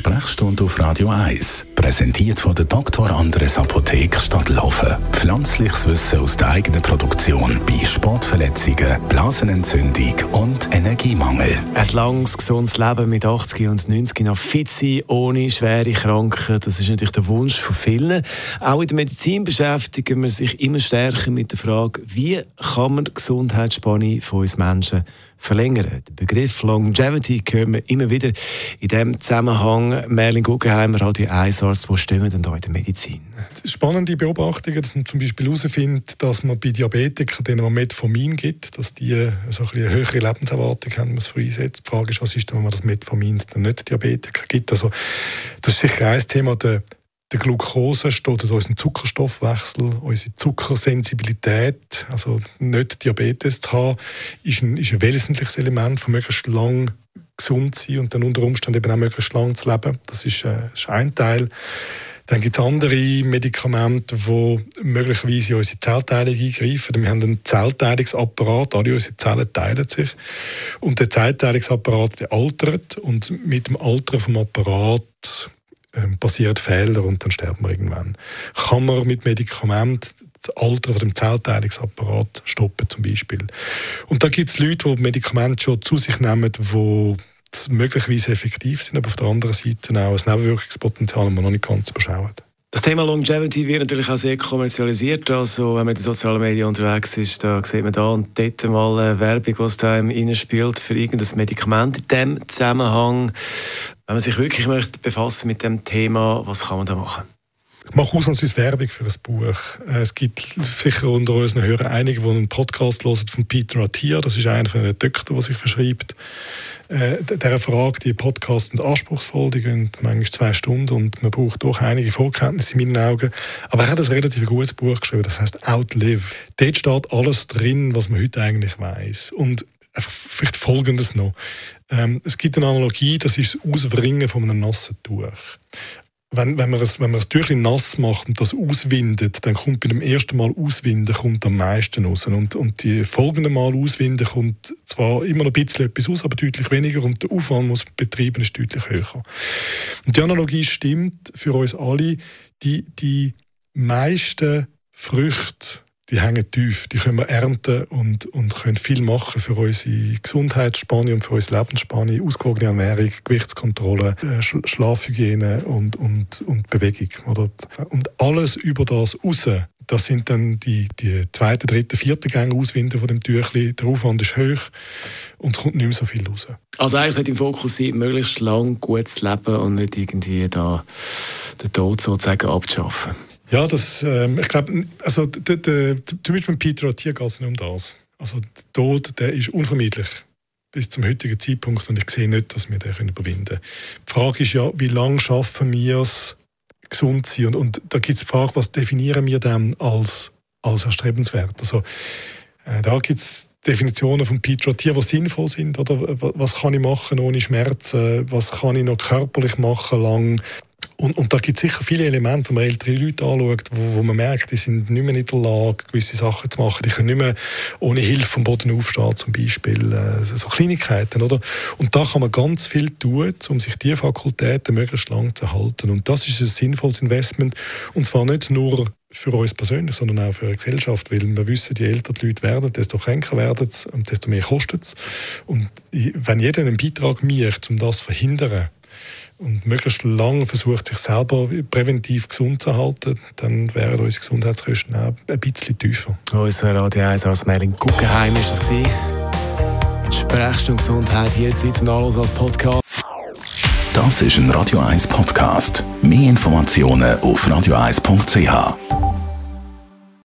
Sprechstunde auf Radio 1, präsentiert von der Dr. Andres Apotheke Stadtlaufen. Pflanzliches Wissen aus der eigenen Produktion bei Sportverletzungen, Blasenentzündung und Energiemangel. Ein langes, gesundes Leben mit 80 und 90 noch fit sein, ohne schwere Krankheiten, das ist natürlich der Wunsch von vielen. Auch in der Medizin beschäftigen wir sich immer stärker mit der Frage, wie kann man die Gesundheitsspanne von uns Menschen verlängern. Der Begriff Longevity hören wir immer wieder in diesem Zusammenhang. Merlin Guggenheimer, Radio 1 Arzt, wo stehen wir denn da in der Medizin? Spannende Beobachtungen, dass man zum Beispiel herausfindet, dass man bei Diabetikern, denen man Metformin gibt, dass die so ein eine höhere Lebenserwartung haben, was früh einsetzt. Die Frage ist, was ist denn, wenn man das Metformin dann nicht Diabetiker gibt? Also, das ist sicher ein Thema, der der Glucose steht unseren Zuckerstoffwechsel, unsere Zuckersensibilität, also nicht Diabetes zu haben, ist ein, ist ein wesentliches Element, von möglichst lang gesund sein und dann unter Umständen eben auch möglichst lang zu leben. Das ist, äh, ist ein Teil. Dann gibt es andere Medikamente, die möglicherweise in unsere Zellteilung eingreifen. Wir haben einen Zellteilungsapparat, alle unsere Zellen teilen sich. Und der Zellteilungsapparat der altert und mit dem Altern vom Apparat ähm, passieren Fehler und dann sterben wir irgendwann. Kann man mit Medikamenten das Alter von dem Zellteilungsapparat stoppen zum Beispiel. Und da gibt es Leute, die Medikamente schon zu sich nehmen, die möglicherweise effektiv sind, aber auf der anderen Seite auch ein Nebenwirkungspotenzial, das man noch nicht ganz überschauen. Das Thema Longevity wird natürlich auch sehr kommerzialisiert. Also, wenn man in den sozialen Medien unterwegs ist, da sieht man da und dort mal eine Werbung, was da einem spielt für irgendein Medikament in diesem Zusammenhang. Wenn man sich wirklich möchte befassen mit dem Thema, was kann man da machen? Mache ausnahmsweise Werbung für ein Buch. Äh, es gibt sicher unter unseren Hörern einige, die einen Podcast hören von Peter Attia. Das ist einer von den Doktoren, der sich verschreibt. Äh, dieser Frage, die Podcasts sind anspruchsvoll, die gehen manchmal zwei Stunden und man braucht doch einige Vorkenntnisse in meinen Augen. Aber er hat ein relativ gutes Buch geschrieben, das heißt Outlive. Dort steht alles drin, was man heute eigentlich weiß. Und vielleicht Folgendes noch. Ähm, es gibt eine Analogie, das ist das Auswringen von einem nassen Tuch. Wenn, wenn, man es, wenn man das Tüchlein nass macht und das auswindet, dann kommt bei dem ersten Mal auswinden kommt am meisten raus. Und, und die folgenden Mal auswinden kommt zwar immer noch ein bisschen etwas raus, aber deutlich weniger und der Aufwand, muss betrieben ist, deutlich höher. Und die Analogie stimmt für uns alle. Die, die meisten Früchte die hängen tief, die können wir ernten und, und können viel machen für unsere Gesundheitsspanne und für unsere Lebensspanne, ausgewogene Ernährung, Gewichtskontrolle, äh, Schlafhygiene und, und, und Bewegung. Oder? Und alles über das raus, das sind dann die, die zweite, dritte, vierte Gänge Auswinden von dem Tüchli. Der Aufwand ist hoch und es kommt nicht mehr so viel raus. Also eigentlich sollte im Fokus sein, möglichst lang gut zu leben und nicht irgendwie da den Tod sozusagen abzuschaffen. Ja, das, ähm, ich glaube, also zum Beispiel mit Peter Attier geht es nicht um das. Also der Tod, der ist unvermeidlich bis zum heutigen Zeitpunkt und ich sehe nicht, dass wir den überwinden können. Die Frage ist ja, wie lange schaffen wir es, gesund zu sein? Und, und da gibt es die Frage, was definieren wir dann als, als erstrebenswert? Also äh, da gibt es Definitionen von Peter Attier, die sinnvoll sind. Oder was kann ich machen ohne Schmerzen? Was kann ich noch körperlich machen lang? Und, und da gibt es sicher viele Elemente, wenn man ältere Leute anschaut, wo, wo man merkt, die sind nicht mehr in der Lage, gewisse Sachen zu machen. Die können nicht mehr ohne Hilfe vom Boden aufstehen, zum Beispiel. Äh, so Kleinigkeiten, oder? Und da kann man ganz viel tun, um sich diese Fakultäten möglichst lang zu halten. Und das ist ein sinnvolles Investment. Und zwar nicht nur für uns persönlich, sondern auch für die Gesellschaft, weil wir wissen, je älter die Leute werden, desto kränker werden sie und desto mehr kostet es. Und wenn jeder einen Beitrag macht, um das zu verhindern, und möglichst lange versucht, sich selber präventiv gesund zu halten, dann wären unsere Gesundheitskosten auch ein bisschen tiefer. Unser Radio 1 als Merlin Guggenheim war das. Sprechstunde Gesundheit hier zum Nachlesen als Podcast. Das ist ein Radio 1 Podcast. Mehr Informationen auf radio1.ch.